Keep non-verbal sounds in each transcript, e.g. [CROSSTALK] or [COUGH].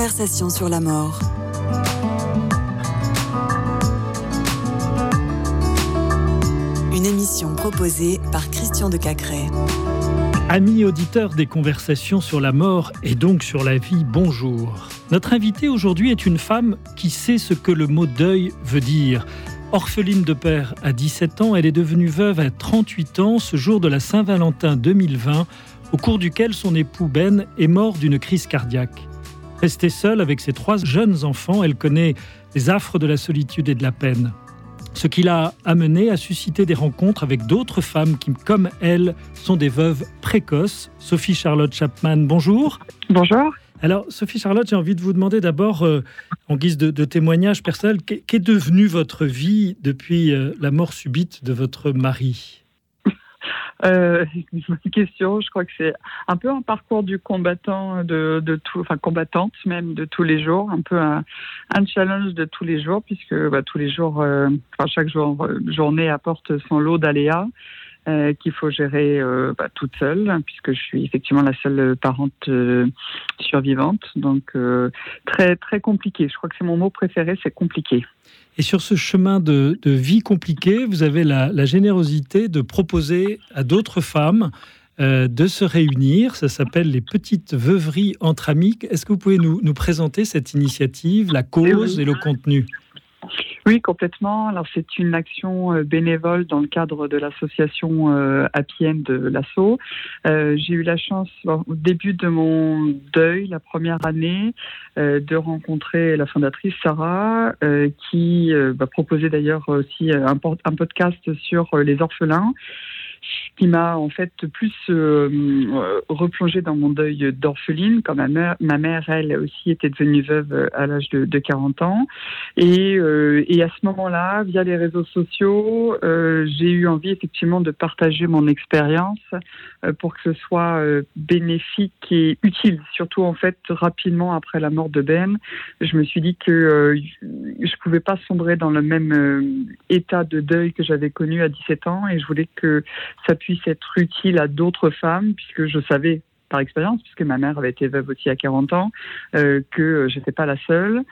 conversations sur la mort. Une émission proposée par Christian de Cacré. Amis auditeurs des conversations sur la mort et donc sur la vie, bonjour. Notre invitée aujourd'hui est une femme qui sait ce que le mot deuil veut dire. Orpheline de père à 17 ans, elle est devenue veuve à 38 ans ce jour de la Saint-Valentin 2020, au cours duquel son époux Ben est mort d'une crise cardiaque. Restée seule avec ses trois jeunes enfants, elle connaît les affres de la solitude et de la peine. Ce qui l'a amené à susciter des rencontres avec d'autres femmes qui, comme elle, sont des veuves précoces. Sophie Charlotte Chapman, bonjour. Bonjour. Alors, Sophie Charlotte, j'ai envie de vous demander d'abord, euh, en guise de, témoignage personnel, qu'est devenue votre vie depuis euh, la mort subite de votre mari? Euh, [LAUGHS] bonne question. Je crois que c'est un peu un parcours du combattant de, de tout, enfin combattante même de tous les jours, un peu un, challenge de tous les jours puisque bah, tous les jours, enfin chaque jour, journée apporte son lot d'aléas. Euh, qu'il faut gérer euh, bah, toute seule, puisque je suis effectivement la seule parente euh, survivante. Donc très très compliqué. Je crois que c'est mon mot préféré, c'est compliqué. Et sur ce chemin de, vie compliqué, vous avez la, générosité de proposer à d'autres femmes de se réunir. Ça s'appelle les petites veuveries entre amis. Est-ce que vous pouvez nous, nous présenter cette initiative, la cause et le contenu? Oui, complètement. Alors c'est une action euh, bénévole dans le cadre de l'association euh, de l'ASSO. Euh, j'ai eu la chance au début de mon deuil, la première année, euh, de rencontrer la fondatrice Sarah, qui va proposer d'ailleurs aussi un, un podcast sur les orphelins qui m'a en fait plus euh, replongé dans mon deuil d'orpheline, quand ma mère, ma mère, elle aussi, était devenue veuve à l'âge de, de, 40 ans. Et, euh, et à ce moment-là, via les réseaux sociaux, euh, j'ai eu envie effectivement de partager mon expérience euh, pour que ce soit euh, bénéfique et utile. Surtout en fait, rapidement après la mort de Ben, je me suis dit que euh, je pouvais pas sombrer dans le même état de deuil que j'avais connu à 17 ans et je voulais que ça puisse être utile à d'autres femmes, puisque je savais par expérience, puisque ma mère avait été veuve aussi à 40 ans, euh, que j'étais pas la seule.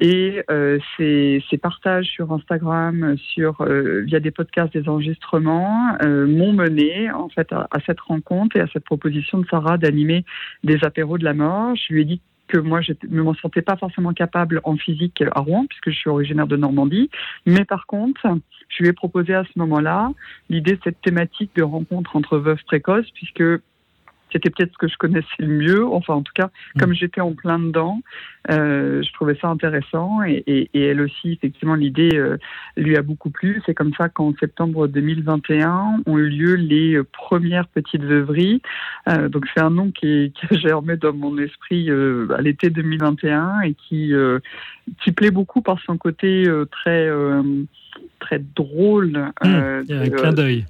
Et euh, ces, partages sur Instagram, sur euh, via des podcasts, des enregistrements, euh, m'ont mené en fait à, cette rencontre et à cette proposition de Sarah d'animer des apéros de la mort. Je lui ai dit que moi, je ne me sentais pas forcément capable en physique à Rouen, puisque je suis originaire de Normandie. Mais par contre, je lui ai proposé à ce moment-là l'idée de cette thématique de rencontre entre veuves précoces, puisque c'était peut-être ce que je connaissais le mieux. Enfin, en tout cas, mm. comme j'étais en plein dedans, euh, je trouvais ça intéressant. Et, et, et elle aussi, effectivement, l'idée euh, lui a beaucoup plu. C'est comme ça qu'en septembre 2021 ont eu lieu les euh, premières petites œuvries. Euh, donc, c'est un nom qui, qui a germé dans mon esprit euh, à l'été 2021 et qui, qui plaît beaucoup par son côté très, très drôle. Mmh, il y a un clin d'œil.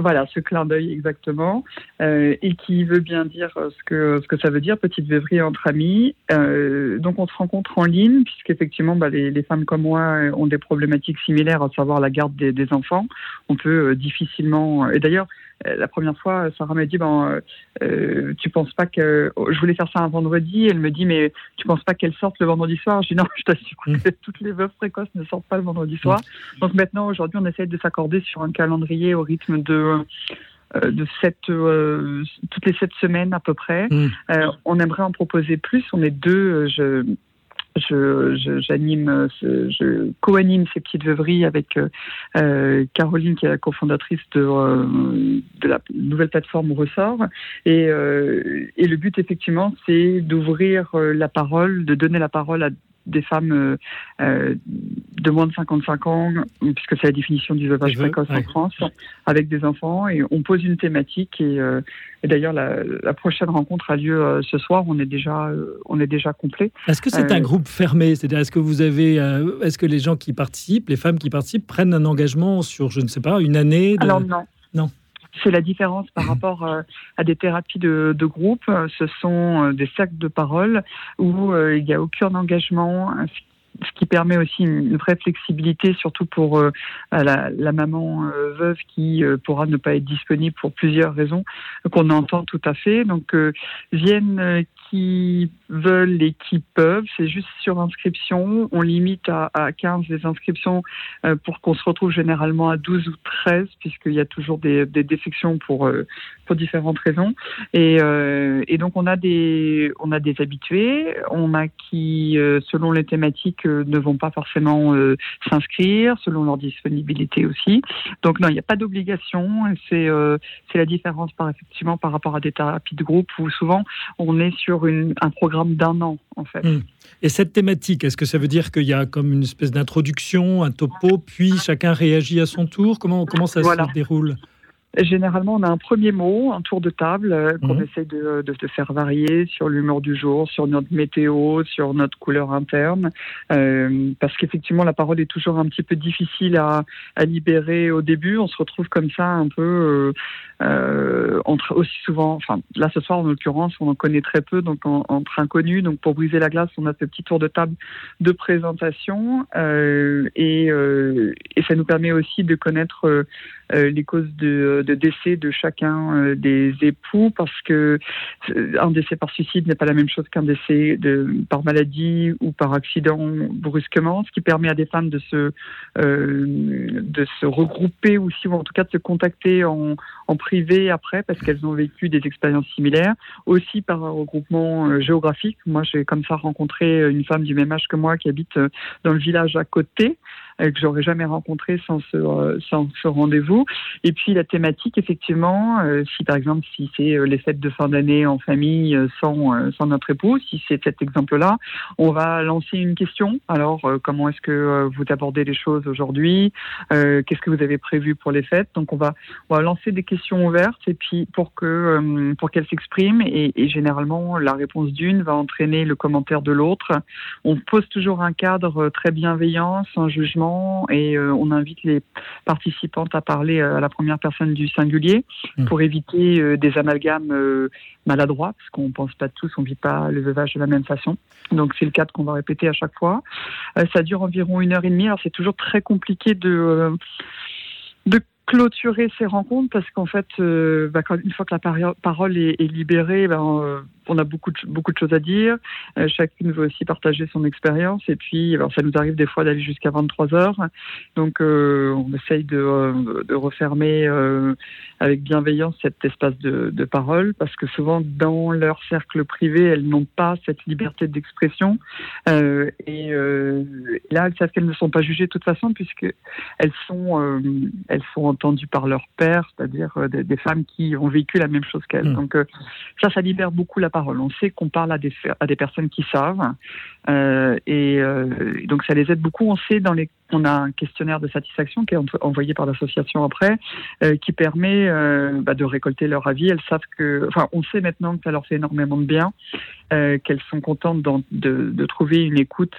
Voilà, ce clin d'œil exactement, euh, et qui veut bien dire ce que ce que ça veut dire, petite veuverie entre amis. Euh, donc on se rencontre en ligne, puisqu'effectivement bah, les, femmes comme moi ont des problématiques similaires, à savoir la garde des, des enfants. On peut euh, difficilement, et d'ailleurs euh, la première fois, Sarah m'a dit ben, euh, tu penses pas que je voulais faire ça un vendredi. Elle me dit mais tu penses pas qu'elle sorte le vendredi soir? Je dis non, [LAUGHS] je t'assure que mm. toutes les veuves précoces ne sortent pas le vendredi soir. Mm. Donc maintenant, aujourd'hui, on essaie de s'accorder sur un calendrier au rythme de euh, de sept, euh, toutes les sept semaines à peu près. Mm. Euh, on aimerait en proposer plus. On est deux. Je, je, j'anime, je, co-anime ces petites veuveries avec euh, Caroline, qui est la cofondatrice de, euh, la nouvelle plateforme Ressort. Et, euh, et le but, effectivement, c'est d'ouvrir la parole, de donner la parole à des femmes euh, euh, de moins de 55 ans, puisque c'est la définition du veuvage précoce en France, avec des enfants, et on pose une thématique. Et, euh, et d'ailleurs, la, la, prochaine rencontre a lieu euh, ce soir. On est déjà, on est déjà complet. Est-ce que c'est un groupe fermé? C'est-à-dire, est-ce que vous avez, est-ce que les gens qui participent, les femmes qui participent, prennent un engagement sur, je ne sais pas, une année Alors non. Non. C'est la différence par rapport euh, à des thérapies de, de groupe. Ce sont euh, des sacs de parole où euh, il n'y a aucun engagement, ce qui permet aussi une, vraie flexibilité, surtout pour euh, la, maman euh, veuve qui euh, pourra ne pas être disponible pour plusieurs raisons qu'on entend tout à fait. Donc viennent qui veulent et qui peuvent, c'est juste sur inscription. On limite à, à 15 les inscriptions pour qu'on se retrouve généralement à 12 ou 13, puisqu'il y a toujours des, des défections pour, pour différentes raisons. Et, et, donc on a des on a des habitués, on a qui selon les thématiques ne vont pas forcément euh, s'inscrire selon leur disponibilité aussi. Donc non, il n'y a pas d'obligation. C'est euh, c'est la différence par effectivement par rapport à des thérapies de groupe où souvent on est sur une, un programme d'un an en fait. Hmm. Et cette thématique, est-ce que ça veut dire qu'il y a comme une espèce d'introduction, un topo, puis chacun réagit à son tour? Comment comment ça se déroule? Généralement, on a un premier mot, un tour de table euh, qu'on mhm. essaie de, de, faire varier sur l'humeur du jour, sur notre météo, sur notre couleur interne, euh, parce qu'effectivement, la parole est toujours un petit peu difficile à, à, libérer au début. On se retrouve comme ça un peu euh, euh entre aussi souvent. Enfin, là ce soir, en l'occurrence, on en connaît très peu, donc entre inconnus. Donc, pour briser la glace, on a ce petit tour de table de présentation, euh, et, et ça nous permet aussi de connaître les causes de de décès de chacun euh, des époux parce que euh, un décès par suicide n'est pas la même chose qu'un décès de, par maladie ou par accident brusquement, ce qui permet à des femmes de se, euh, de se regrouper aussi, ou en tout cas de se contacter en, en privé après parce qu'elles ont vécu des expériences similaires, aussi par un regroupement géographique. Moi, j'ai comme ça rencontré une femme du même âge que moi qui habite dans le village à côté que j'aurais jamais rencontré sans ce, sans ce rendez-vous. Et puis la thématique effectivement, euh, si par exemple, si c'est euh, les fêtes de fin d'année en famille euh, sans, sans notre époux, si c'est cet exemple-là, on va lancer une question. Alors, comment est-ce que vous abordez les choses aujourd'hui? Qu'est-ce que vous avez prévu pour les fêtes? Donc, on va, on va lancer des questions ouvertes et puis pour que pour qu'elles s'expriment. Et, généralement la réponse d'une va entraîner le commentaire de l'autre. On pose toujours un cadre très bienveillant, sans jugement et on invite les participantes à parler à la première personne du singulier mmh. pour éviter euh, des amalgames euh, maladroits, parce qu'on ne pense pas tous, on ne vit pas le veuvage de la même façon. Donc c'est le cadre qu'on va répéter à chaque fois. Euh, ça dure environ une heure et demie. Alors c'est toujours très compliqué de de clôturer ces rencontres parce qu'en fait, bah, une fois que la parole est, libérée, ben, on a beaucoup de, beaucoup de choses à dire. Euh, chacune veut aussi partager son expérience. Et puis, alors, ça nous arrive des fois d'aller jusqu'à 23 heures. Donc, euh, on essaye de, euh, de refermer avec bienveillance cet espace de, de, parole parce que souvent, dans leur cercle privé, elles n'ont pas cette liberté d'expression. et là, elles savent qu'elles ne sont pas jugées de toute façon puisque elles sont, elles sont entendues par leur père, c'est-à-dire des, femmes qui ont vécu la même chose qu'elles. Mmh. Donc, ça, ça libère beaucoup la parole on sait qu'on parle à des, à des personnes qui savent. Euh, et euh, donc, ça les aide beaucoup. On sait dans les on a un questionnaire de satisfaction qui est envoyé par l'association après, euh, qui permet bah, de récolter leur avis. Elles savent que, enfin, on sait maintenant que ça leur fait énormément de bien, qu'elles sont contentes de, de, trouver une écoute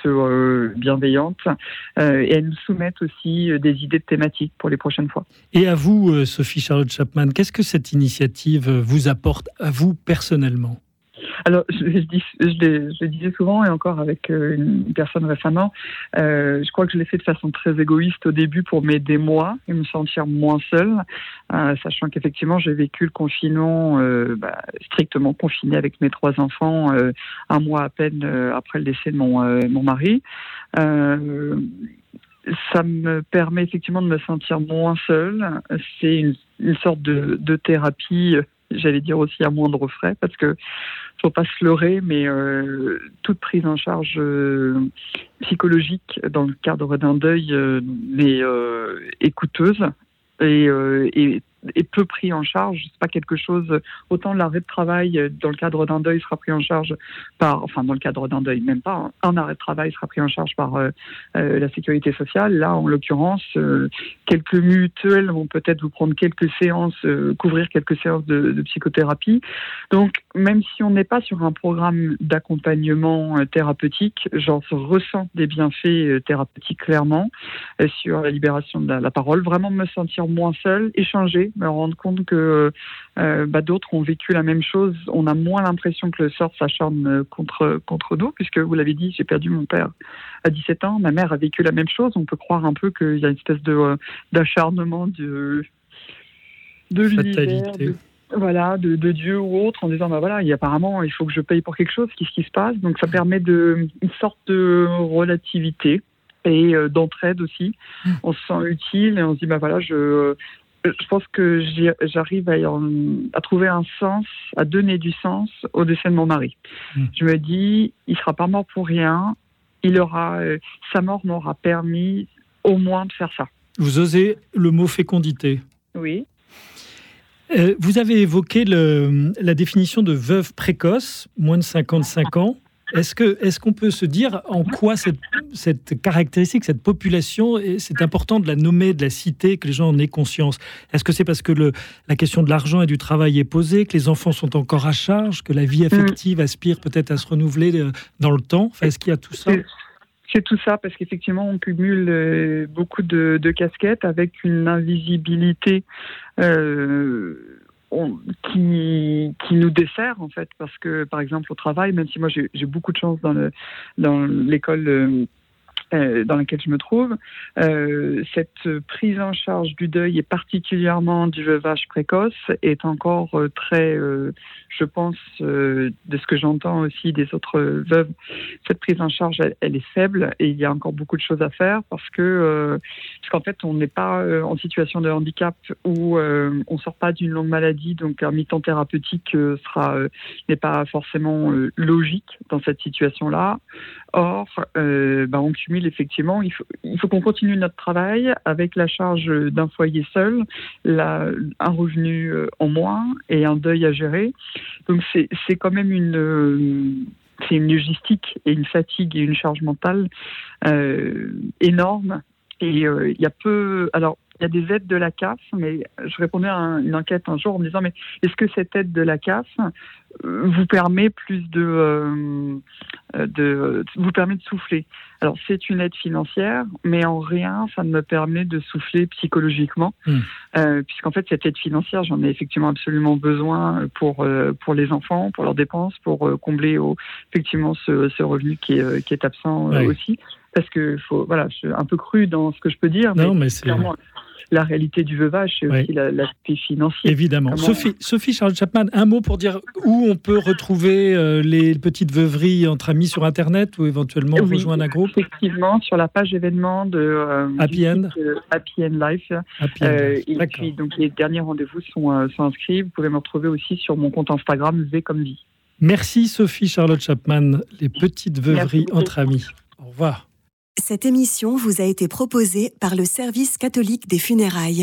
bienveillante, et elles nous soumettent aussi des idées de thématiques pour les prochaines fois. Et à vous, Sophie Charlotte Chapman, qu'est-ce que cette initiative vous apporte à vous personnellement? Alors, je, je, disais souvent, et encore avec euh, une personne récemment, euh, je crois que je l'ai fait de façon très égoïste au début pour m'aider moi et me sentir moins seule, euh, sachant qu'effectivement, j'ai vécu le confinement bah, strictement confiné avec mes trois enfants un mois à peine après le décès de mon, mon mari ça me permet effectivement de me sentir moins seule. C'est une, une, sorte de, de thérapie j'allais dire aussi à moindre frais, parce que faut pas se leurrer, mais euh, toute prise en charge euh, psychologique dans le cadre d'un deuil euh, est coûteuse et, et est peu pris en charge. C'est pas quelque chose. Autant l'arrêt de travail euh, dans le cadre d'un deuil sera pris en charge par, enfin dans le cadre d'un deuil, même pas. Hein. un arrêt de travail sera pris en charge par euh, euh, la sécurité sociale. Là, en l'occurrence, quelques mutuelles vont peut-être vous prendre quelques séances, couvrir quelques séances de, de, psychothérapie. Donc, même si on n'est pas sur un programme d'accompagnement thérapeutique, j'en ressens des bienfaits thérapeutiques clairement sur la libération de la, parole. Vraiment me sentir moins seule, échanger me rendre compte que euh, bah, d'autres ont vécu la même chose. On a moins l'impression que le sort s'acharne contre, contre nous, puisque vous l'avez dit, j'ai perdu mon père à 17 ans, ma mère a vécu la même chose. On peut croire un peu qu'il y a une espèce de d'acharnement de, de l'univers. Voilà, de, de, Dieu ou autre, en disant bah voilà, il, apparemment il faut que je paye pour quelque chose, qu'est-ce qui se passe? Donc ça permet de une sorte de relativité et euh, d'entraide aussi. Mmh. On se sent utile et on se dit bah voilà, je je pense que j'arrive à, à, trouver un sens, à donner du sens au décès de mon mari. Mmh. Je me dis, il sera pas mort pour rien. Il aura, euh, sa mort m'aura permis au moins de faire ça. Vous osez le mot fécondité? Oui. Euh, vous avez évoqué le, la définition de veuve précoce, moins de 55 ans. Est-ce qu'on peut se dire en quoi cette, cette caractéristique, cette population, c'est important de la nommer, de la citer, que les gens en aient conscience? Est-ce que c'est parce que le, la question de l'argent et du travail est posée, que les enfants sont encore à charge, que la vie affective mm. aspire peut-être à se renouveler euh, dans le temps? Est-ce qu'il y a tout ça? C'est tout ça parce qu'effectivement on cumule euh, beaucoup de, casquettes avec une invisibilité euh, qui, qui nous dessert en fait. Parce que par exemple au travail même si moi j'ai beaucoup de chance dans le dans l'école euh, dans laquelle je me trouve. Euh, cette prise en charge du deuil et particulièrement du veuvage précoce est encore euh, très, je pense, de ce que j'entends aussi des autres veuves, cette prise en charge, elle, est faible et il y a encore beaucoup de choses à faire parce que parce qu'en fait, on n'est pas en situation de handicap ou on sort pas d'une longue maladie, donc un mi-temps thérapeutique sera n'est pas forcément logique dans cette situation-là. Or, ben, on cumule effectivement, il faut, qu'on continue notre travail avec la charge d'un foyer seul, un revenu euh, en moins et un deuil à gérer. Donc c'est quand même une euh, c'est une logistique et une fatigue et une charge mentale euh, énorme. Et il y a peu. Alors, il y a des aides de la CAF, mais je répondais à une enquête un jour en me disant mais est-ce que cette aide de la CAF euh, vous permet plus de, euh, de vous permet de souffler? Alors c'est une aide financière, mais en rien ça ne me permet de souffler psychologiquement, hmm. euh, puisqu'en fait cette aide financière j'en ai effectivement absolument besoin pour pour les enfants, pour leurs dépenses, pour combler au, effectivement ce, ce, revenu qui est, qui est absent aussi. Parce que faut voilà je suis un peu cru dans ce que je peux dire non, mais, c'est la réalité du veuvage, c'est aussi l'aspect financier. Évidemment. Sophie, Sophie Charles Chapman, un mot pour dire où on peut retrouver euh, les petites veuveries entre amis sur Internet ou éventuellement rejoindre un groupe Effectivement, sur la page événement de euh, Happy End. Euh, Happy End Life. et puis, donc, les derniers rendez-vous sont, sont, inscrits. Vous pouvez me retrouver aussi sur mon compte Instagram, V comme vie. Merci Sophie Charlotte Chapman, les petites veuveries entre amis. Au revoir. Cette émission vous a été proposée par le Service catholique des funérailles.